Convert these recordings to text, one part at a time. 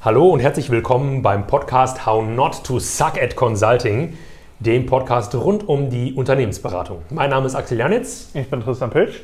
Hallo und herzlich willkommen beim Podcast How Not to Suck at Consulting, dem Podcast rund um die Unternehmensberatung. Mein Name ist Axel Janitz. Ich bin Tristan Pilsch.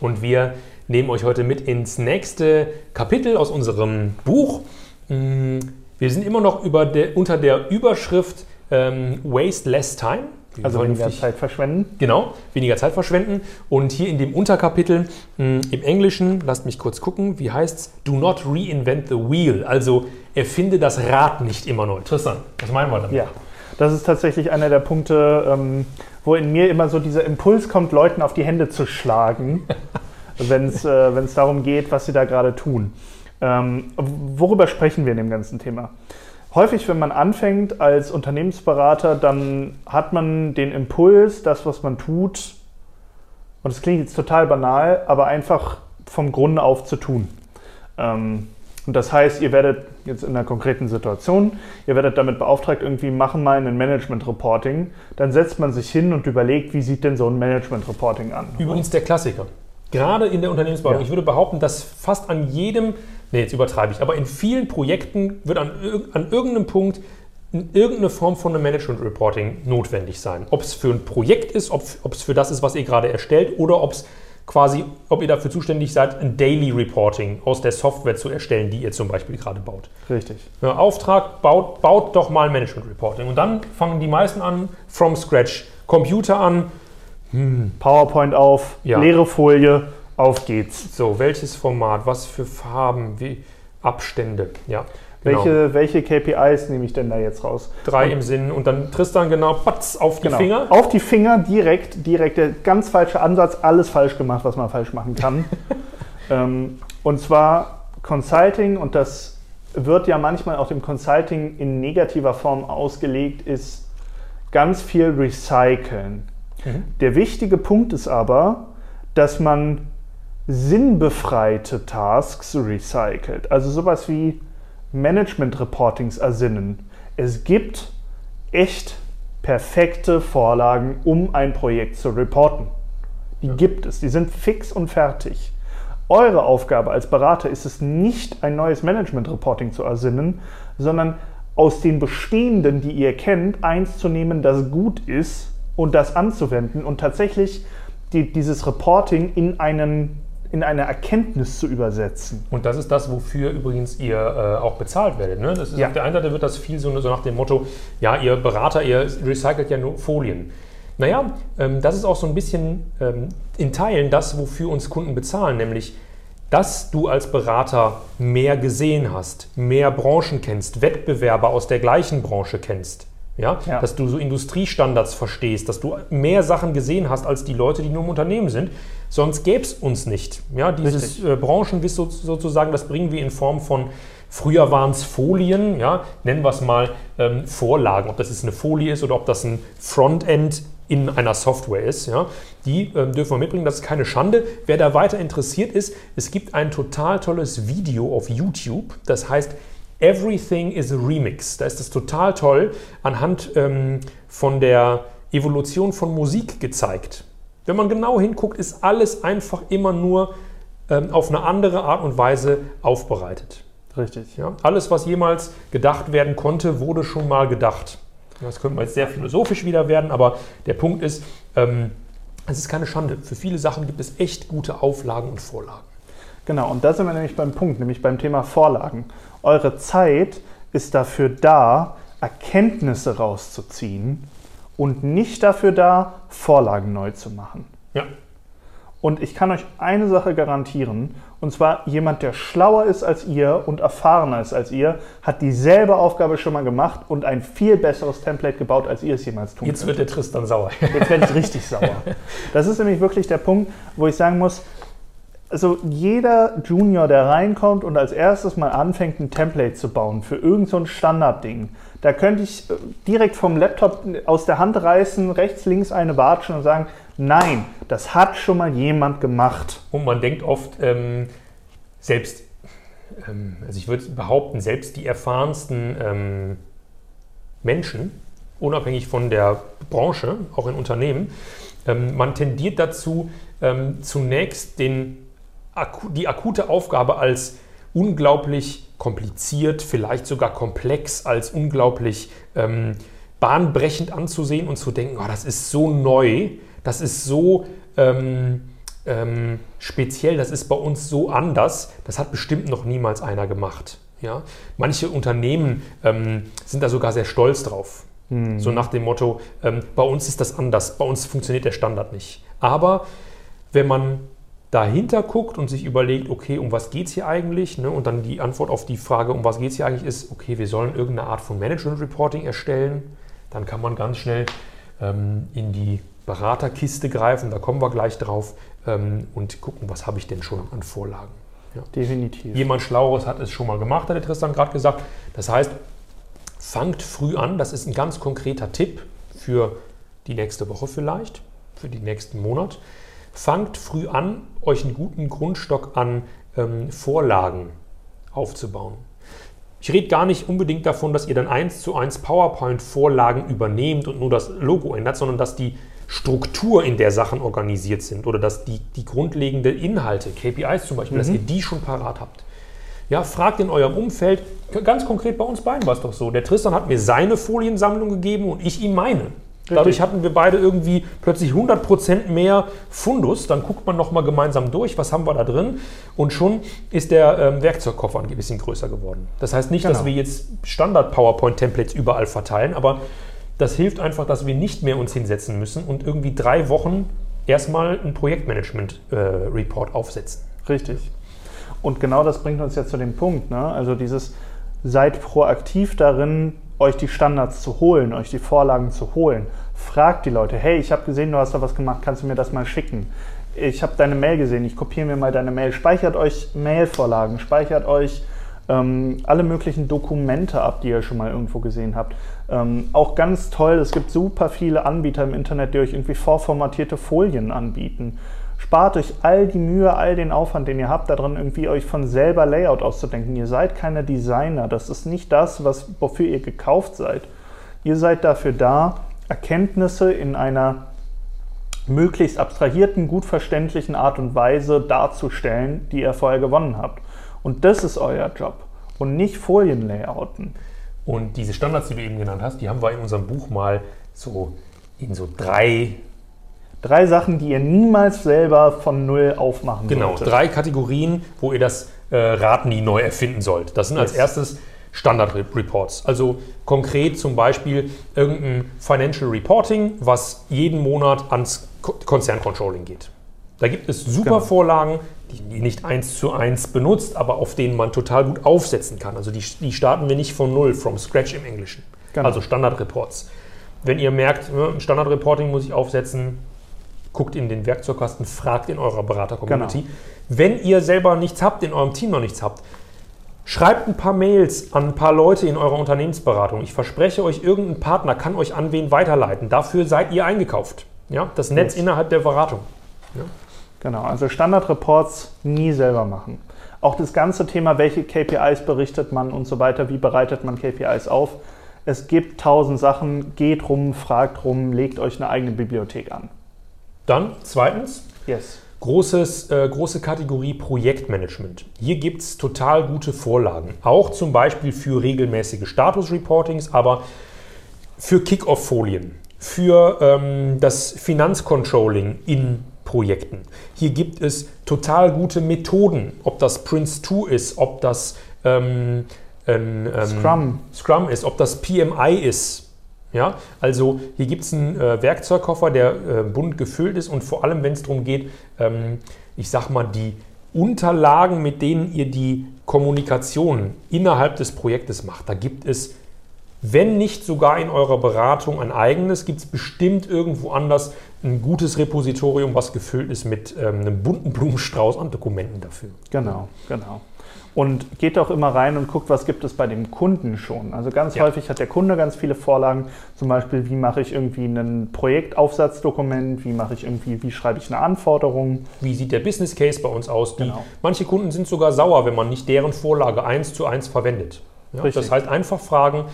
Und wir nehmen euch heute mit ins nächste Kapitel aus unserem Buch. Mm, wir sind immer noch der, unter der Überschrift ähm, Waste Less Time. Also weniger Zeit verschwenden. Genau, weniger Zeit verschwenden. Und hier in dem Unterkapitel mh, mm, im Englischen, lasst mich kurz gucken, wie heißt es? Do not reinvent the wheel. Also erfinde das Rad nicht immer neu. Tristan, was meinen wir damit? Ja, das ist tatsächlich einer der Punkte, ähm, wo in mir immer so dieser Impuls kommt, Leuten auf die Hände zu schlagen, wenn es äh, darum geht, was sie da gerade tun. Ähm, worüber sprechen wir in dem ganzen Thema? Häufig, wenn man anfängt als Unternehmensberater, dann hat man den Impuls, das, was man tut, und das klingt jetzt total banal, aber einfach vom Grunde auf zu tun. Ähm, und das heißt, ihr werdet jetzt in einer konkreten Situation, ihr werdet damit beauftragt, irgendwie machen mal ein Management-Reporting. Dann setzt man sich hin und überlegt, wie sieht denn so ein Management-Reporting an. Übrigens der Klassiker. Gerade in der Unternehmensberatung. Ja. Ich würde behaupten, dass fast an jedem nee, jetzt übertreibe ich, aber in vielen Projekten wird an, an irgendeinem Punkt irgendeine Form von einem Management Reporting notwendig sein. Ob es für ein Projekt ist, ob, ob es für das ist, was ihr gerade erstellt, oder ob es quasi, ob ihr dafür zuständig seid, ein Daily Reporting aus der Software zu erstellen, die ihr zum Beispiel gerade baut. Richtig. Ja, Auftrag, baut, baut doch mal Management Reporting. Und dann fangen die meisten an, from scratch. Computer an, hm. PowerPoint auf, ja. leere Folie, auf geht's. So, welches Format, was für Farben, wie Abstände, ja. Genau. Welche, welche KPIs nehme ich denn da jetzt raus? Drei und, im Sinn und dann Tristan genau, patz, auf die genau. Finger. Auf die Finger direkt, direkt, der ganz falsche Ansatz, alles falsch gemacht, was man falsch machen kann. ähm, und zwar Consulting, und das wird ja manchmal auch dem Consulting in negativer Form ausgelegt, ist ganz viel recyceln. Mhm. Der wichtige Punkt ist aber, dass man sinnbefreite Tasks recycelt. Also sowas wie Management-Reportings ersinnen. Es gibt echt perfekte Vorlagen, um ein Projekt zu reporten. Die ja. gibt es, die sind fix und fertig. Eure Aufgabe als Berater ist es nicht, ein neues Management-Reporting zu ersinnen, sondern aus den bestehenden, die ihr kennt, eins zu nehmen, das gut ist und das anzuwenden und tatsächlich die, dieses Reporting in einen in eine Erkenntnis zu übersetzen. Und das ist das, wofür übrigens ihr äh, auch bezahlt werdet. Ne? Das ist ja. Auf der einen Seite wird das viel so, so, nach dem Motto, ja, ihr Berater, ihr recycelt ja nur Folien. Naja, ähm, das ist auch so ein bisschen ähm, in Teilen das, wofür uns Kunden bezahlen, nämlich dass du als Berater mehr gesehen hast, mehr Branchen kennst, Wettbewerber aus der gleichen Branche kennst. Ja? ja? Dass du so Industriestandards verstehst, dass du mehr Sachen gesehen hast als die Leute, die nur im Unternehmen sind. Sonst gäbe es uns nicht. Ja? Dieses äh, Branchenwissen sozusagen, das bringen wir in Form von, früher waren es Folien, ja? nennen wir es mal ähm, Vorlagen, ob das jetzt eine Folie ist oder ob das ein Frontend in einer Software ist. Ja? Die ähm, dürfen wir mitbringen, das ist keine Schande. Wer da weiter interessiert ist, es gibt ein total tolles Video auf YouTube, das heißt Everything is a Remix. Da ist es total toll anhand ähm, von der Evolution von Musik gezeigt. Wenn man genau hinguckt, ist alles einfach immer nur ähm, auf eine andere Art und Weise aufbereitet. Richtig. Ja? Alles, was jemals gedacht werden konnte, wurde schon mal gedacht. Das könnte jetzt sehr philosophisch wieder werden, aber der Punkt ist, ähm, es ist keine Schande. Für viele Sachen gibt es echt gute Auflagen und Vorlagen. Genau, und da sind wir nämlich beim Punkt, nämlich beim Thema Vorlagen. Eure Zeit ist dafür da, Erkenntnisse rauszuziehen und nicht dafür da, Vorlagen neu zu machen. Ja. Und ich kann euch eine Sache garantieren, und zwar jemand, der schlauer ist als ihr und erfahrener ist als ihr, hat dieselbe Aufgabe schon mal gemacht und ein viel besseres Template gebaut, als ihr es jemals tun Jetzt könnt. wird der Tristan sauer. Jetzt werde ich richtig sauer. Das ist nämlich wirklich der Punkt, wo ich sagen muss, also jeder Junior, der reinkommt und als erstes mal anfängt, ein Template zu bauen für irgendein so Standardding, da könnte ich äh, direkt vom Laptop aus der Hand reißen, rechts, links eine watschen und sagen, nein, das hat schon mal jemand gemacht. Und man denkt oft, ähm, selbst, ähm, also ich würde behaupten, selbst die erfahrensten ähm, Menschen, unabhängig von der Branche, auch in Unternehmen, ähm, man tendiert dazu, ähm, zunächst den die akute Aufgabe als unglaublich kompliziert, vielleicht sogar komplex, als unglaublich ähm, bahnbrechend anzusehen und zu denken, oh, das ist so neu, das ist so ähm, ähm, speziell, das ist bei uns so anders, das hat bestimmt noch niemals einer gemacht. Ja? Manche Unternehmen ähm, sind da sogar sehr stolz drauf. Mhm. So nach dem Motto, ähm, bei uns ist das anders, bei uns funktioniert der Standard nicht. Aber wenn man dahinter guckt und sich überlegt, okay, um was geht es hier eigentlich? Ne? Und dann die Antwort auf die Frage, um was geht es hier eigentlich, ist, okay, wir sollen irgendeine Art von Management Reporting erstellen. Dann kann man ganz schnell ähm, in die Beraterkiste greifen, da kommen wir gleich drauf, ähm, und gucken, was habe ich denn schon an Vorlagen. Ja. Definitiv. Jemand Schlaueres hat es schon mal gemacht, hat der Tristan gerade gesagt. Das heißt, fangt früh an, das ist ein ganz konkreter Tipp für die nächste Woche vielleicht, für den nächsten Monat. Fangt früh an, euch einen guten Grundstock an ähm, Vorlagen aufzubauen. Ich rede gar nicht unbedingt davon, dass ihr dann eins zu eins PowerPoint-Vorlagen übernehmt und nur das Logo ändert, sondern dass die Struktur, in der Sachen organisiert sind oder dass die, die grundlegende Inhalte, KPIs zum Beispiel, mhm. dass ihr die schon parat habt. Ja, fragt in eurem Umfeld, ganz konkret bei uns beiden war es doch so. Der Tristan hat mir seine Foliensammlung gegeben und ich ihm meine. Dadurch hatten wir beide irgendwie plötzlich 100% mehr Fundus. Dann guckt man nochmal gemeinsam durch, was haben wir da drin. Und schon ist der ähm, Werkzeugkoffer ein bisschen größer geworden. Das heißt nicht, genau. dass wir jetzt Standard-PowerPoint-Templates überall verteilen, aber das hilft einfach, dass wir nicht mehr uns hinsetzen müssen und irgendwie drei Wochen erstmal ein Projektmanagement-Report äh, aufsetzen. Richtig. Und genau das bringt uns jetzt zu dem Punkt. Ne? Also dieses, seid proaktiv darin, euch die Standards zu holen, euch die Vorlagen zu holen. Fragt die Leute, hey, ich habe gesehen, du hast da was gemacht, kannst du mir das mal schicken? Ich habe deine Mail gesehen, ich kopiere mir mal deine Mail. Speichert euch Mailvorlagen, speichert euch ähm, alle möglichen Dokumente ab, die ihr schon mal irgendwo gesehen habt. Ähm, auch ganz toll, es gibt super viele Anbieter im Internet, die euch irgendwie vorformatierte Folien anbieten. Spart euch all die Mühe, all den Aufwand, den ihr habt, darin irgendwie euch von selber Layout auszudenken. Ihr seid keine Designer. Das ist nicht das, was, wofür ihr gekauft seid. Ihr seid dafür da, Erkenntnisse in einer möglichst abstrahierten, gut verständlichen Art und Weise darzustellen, die ihr vorher gewonnen habt. Und das ist euer Job und nicht Folienlayouten. Und diese Standards, die du eben genannt hast, die haben wir in unserem Buch mal so in so drei Drei Sachen, die ihr niemals selber von Null aufmachen Genau, solltet. drei Kategorien, wo ihr das äh, Rad nie neu erfinden sollt. Das sind yes. als erstes Standard-Reports. Also konkret zum Beispiel irgendein Financial Reporting, was jeden Monat ans Konzerncontrolling geht. Da gibt es super genau. Vorlagen, die nicht eins zu eins benutzt, aber auf denen man total gut aufsetzen kann. Also die, die starten wir nicht von null, from scratch im Englischen. Genau. Also Standard-Reports. Wenn ihr merkt, ein Standard-Reporting muss ich aufsetzen, guckt in den Werkzeugkasten, fragt in eurer Berater-Community. Genau. Wenn ihr selber nichts habt, in eurem Team noch nichts habt, schreibt ein paar Mails an ein paar Leute in eurer Unternehmensberatung. Ich verspreche euch, irgendein Partner kann euch an wen weiterleiten. Dafür seid ihr eingekauft. Ja? Das Netz yes. innerhalb der Beratung. Ja? Genau, also Standardreports nie selber machen. Auch das ganze Thema, welche KPIs berichtet man und so weiter, wie bereitet man KPIs auf. Es gibt tausend Sachen, geht rum, fragt rum, legt euch eine eigene Bibliothek an. Dann zweitens, yes. großes, äh, große Kategorie Projektmanagement. Hier gibt es total gute Vorlagen, auch zum Beispiel für regelmäßige Status-Reportings, aber für Kick-Off-Folien, für ähm, das Finanzcontrolling in Projekten. Hier gibt es total gute Methoden, ob das Prince 2 ist, ob das ähm, ähm, Scrum. Scrum ist, ob das PMI ist. Ja, also hier gibt es einen äh, Werkzeugkoffer, der äh, bunt gefüllt ist und vor allem, wenn es darum geht, ähm, ich sag mal, die Unterlagen, mit denen ihr die Kommunikation innerhalb des Projektes macht, da gibt es, wenn nicht sogar in eurer Beratung ein eigenes, gibt es bestimmt irgendwo anders ein gutes Repositorium, was gefüllt ist mit ähm, einem bunten Blumenstrauß an Dokumenten dafür. Genau, genau. Und geht auch immer rein und guckt, was gibt es bei dem Kunden schon. Also ganz ja. häufig hat der Kunde ganz viele Vorlagen, zum Beispiel, wie mache ich irgendwie ein Projektaufsatzdokument, wie mache ich irgendwie, wie schreibe ich eine Anforderung. Wie sieht der Business Case bei uns aus? Die, genau. Manche Kunden sind sogar sauer, wenn man nicht deren Vorlage eins zu eins verwendet. Ja, das heißt, einfach fragen,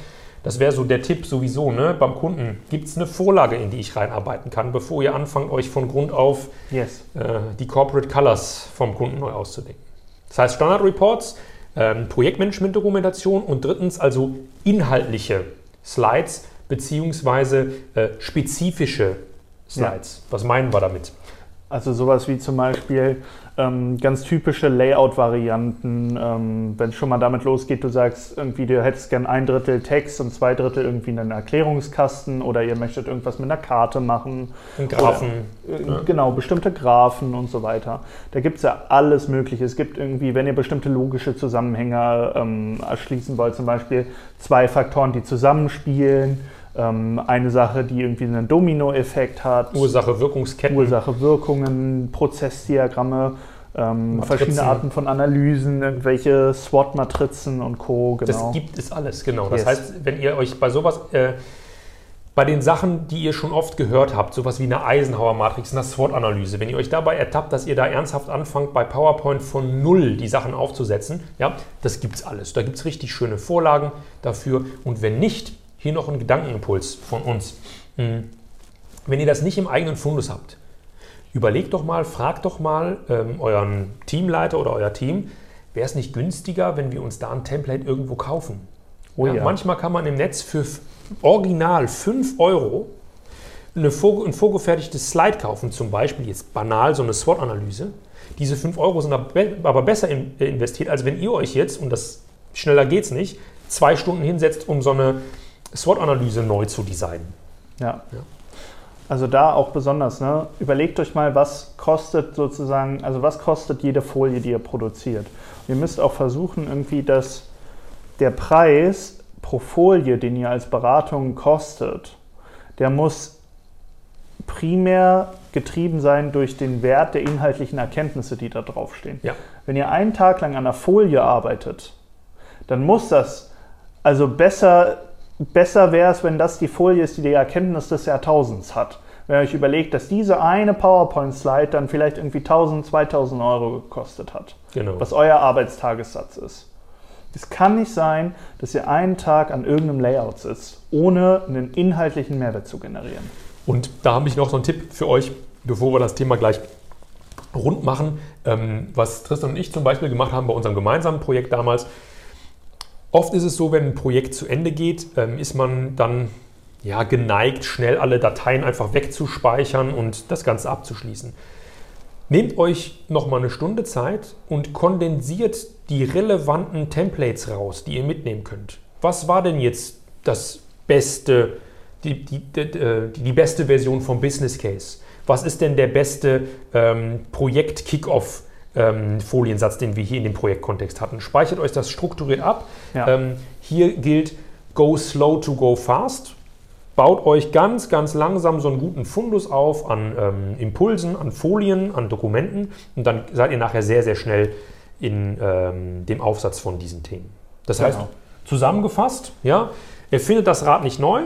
das wäre so der Tipp sowieso, ne? beim Kunden. Gibt es eine Vorlage, in die ich reinarbeiten kann, bevor ihr anfangt, euch von Grund auf yes. äh, die Corporate Colors vom Kunden neu auszudenken? Das heißt, Standard Reports ähm, Projektmanagement-Dokumentation und drittens also inhaltliche Slides beziehungsweise äh, spezifische Slides. Ja. Was meinen wir damit? Also sowas wie zum Beispiel ähm, ganz typische Layout-Varianten, ähm, wenn es schon mal damit losgeht, du sagst irgendwie, du hättest gern ein Drittel Text und zwei Drittel irgendwie einen Erklärungskasten oder ihr möchtet irgendwas mit einer Karte machen. Und Graphen. Oder, äh, ja. Genau, bestimmte Graphen und so weiter. Da gibt es ja alles Mögliche. Es gibt irgendwie, wenn ihr bestimmte logische Zusammenhänge ähm, erschließen wollt, zum Beispiel zwei Faktoren, die zusammenspielen eine Sache, die irgendwie einen Dominoeffekt hat. Ursache-Wirkungsketten. Ursache-Wirkungen, Prozessdiagramme, ähm, verschiedene Arten von Analysen, irgendwelche SWOT-Matrizen und Co. Genau. Das gibt es alles, genau. Das yes. heißt, wenn ihr euch bei sowas, äh, bei den Sachen, die ihr schon oft gehört habt, sowas wie eine Eisenhower-Matrix, eine SWOT-Analyse, wenn ihr euch dabei ertappt, dass ihr da ernsthaft anfangt, bei PowerPoint von null die Sachen aufzusetzen, ja, das gibt es alles. Da gibt es richtig schöne Vorlagen dafür. Und wenn nicht, hier noch ein Gedankenimpuls von uns. Hm. Wenn ihr das nicht im eigenen Fundus habt, überlegt doch mal, fragt doch mal ähm, euren Teamleiter oder euer Team, wäre es nicht günstiger, wenn wir uns da ein Template irgendwo kaufen? Oh ja, ja. Manchmal kann man im Netz für original 5 Euro eine vor, ein vorgefertigtes Slide kaufen, zum Beispiel jetzt banal so eine SWOT-Analyse. Diese 5 Euro sind aber besser investiert, als wenn ihr euch jetzt, und das schneller geht es nicht, zwei Stunden hinsetzt, um so eine SWOT-Analyse neu zu designen. Ja. ja. Also da auch besonders, ne? überlegt euch mal, was kostet sozusagen, also was kostet jede Folie, die ihr produziert. Und ihr müsst auch versuchen, irgendwie, dass der Preis pro Folie, den ihr als Beratung kostet, der muss primär getrieben sein durch den Wert der inhaltlichen Erkenntnisse, die da draufstehen. Ja. Wenn ihr einen Tag lang an einer Folie arbeitet, dann muss das also besser besser wäre es, wenn das die Folie ist, die die Erkenntnis des Jahrtausends hat. Wenn ihr euch überlegt, dass diese eine PowerPoint-Slide dann vielleicht irgendwie 1000, 2000 Euro gekostet hat, genau. was euer Arbeitstagessatz ist. Es kann nicht sein, dass ihr einen Tag an irgendeinem Layout sitzt, ohne einen inhaltlichen Mehrwert zu generieren. Und da habe ich noch so einen Tipp für euch, bevor wir das Thema gleich rund machen. Ähm, was Tristan und ich zum Beispiel gemacht haben bei unserem gemeinsamen Projekt damals, Oft ist es so, wenn ein Projekt zu Ende geht, ähm, ist man dann ja, geneigt, schnell alle Dateien einfach wegzuspeichern und das Ganze abzuschließen. Nehmt euch nochmal eine Stunde Zeit und kondensiert die relevanten Templates raus, die ihr mitnehmen könnt. Was war denn jetzt das beste, die, die, die, die beste Version vom Business Case? Was ist denn der beste ähm, Projekt-Kickoff? Ähm, Foliensatz, den wir hier in dem Projektkontext hatten. Speichert euch das strukturiert ab. Ja. Ähm, hier gilt Go slow to go fast. Baut euch ganz, ganz langsam so einen guten Fundus auf an ähm, Impulsen, an Folien, an Dokumenten und dann seid ihr nachher sehr, sehr schnell in ähm, dem Aufsatz von diesen Themen. Das genau. heißt, zusammengefasst, ja, ihr findet das Rad nicht neu,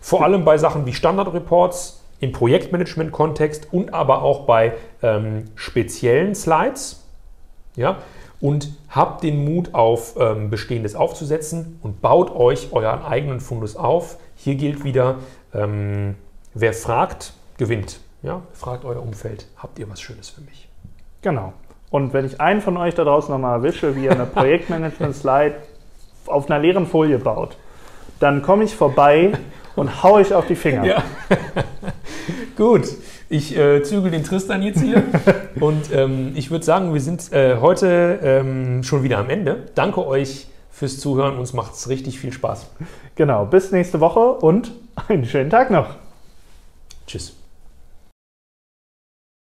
vor allem bei Sachen wie Standardreports, im Projektmanagement-Kontext und aber auch bei ähm, speziellen Slides. Ja? Und habt den Mut, auf ähm, Bestehendes aufzusetzen und baut euch euren eigenen Fundus auf. Hier gilt wieder, ähm, wer fragt, gewinnt. Ja? Fragt euer Umfeld, habt ihr was Schönes für mich? Genau. Und wenn ich einen von euch da draußen nochmal erwische, wie er eine Projektmanagement-Slide auf einer leeren Folie baut, dann komme ich vorbei und hau ich auf die Finger. Ja. Gut, ich äh, zügel den Tristan jetzt hier und ähm, ich würde sagen, wir sind äh, heute ähm, schon wieder am Ende. Danke euch fürs Zuhören, uns macht es richtig viel Spaß. Genau, bis nächste Woche und einen schönen Tag noch. Tschüss.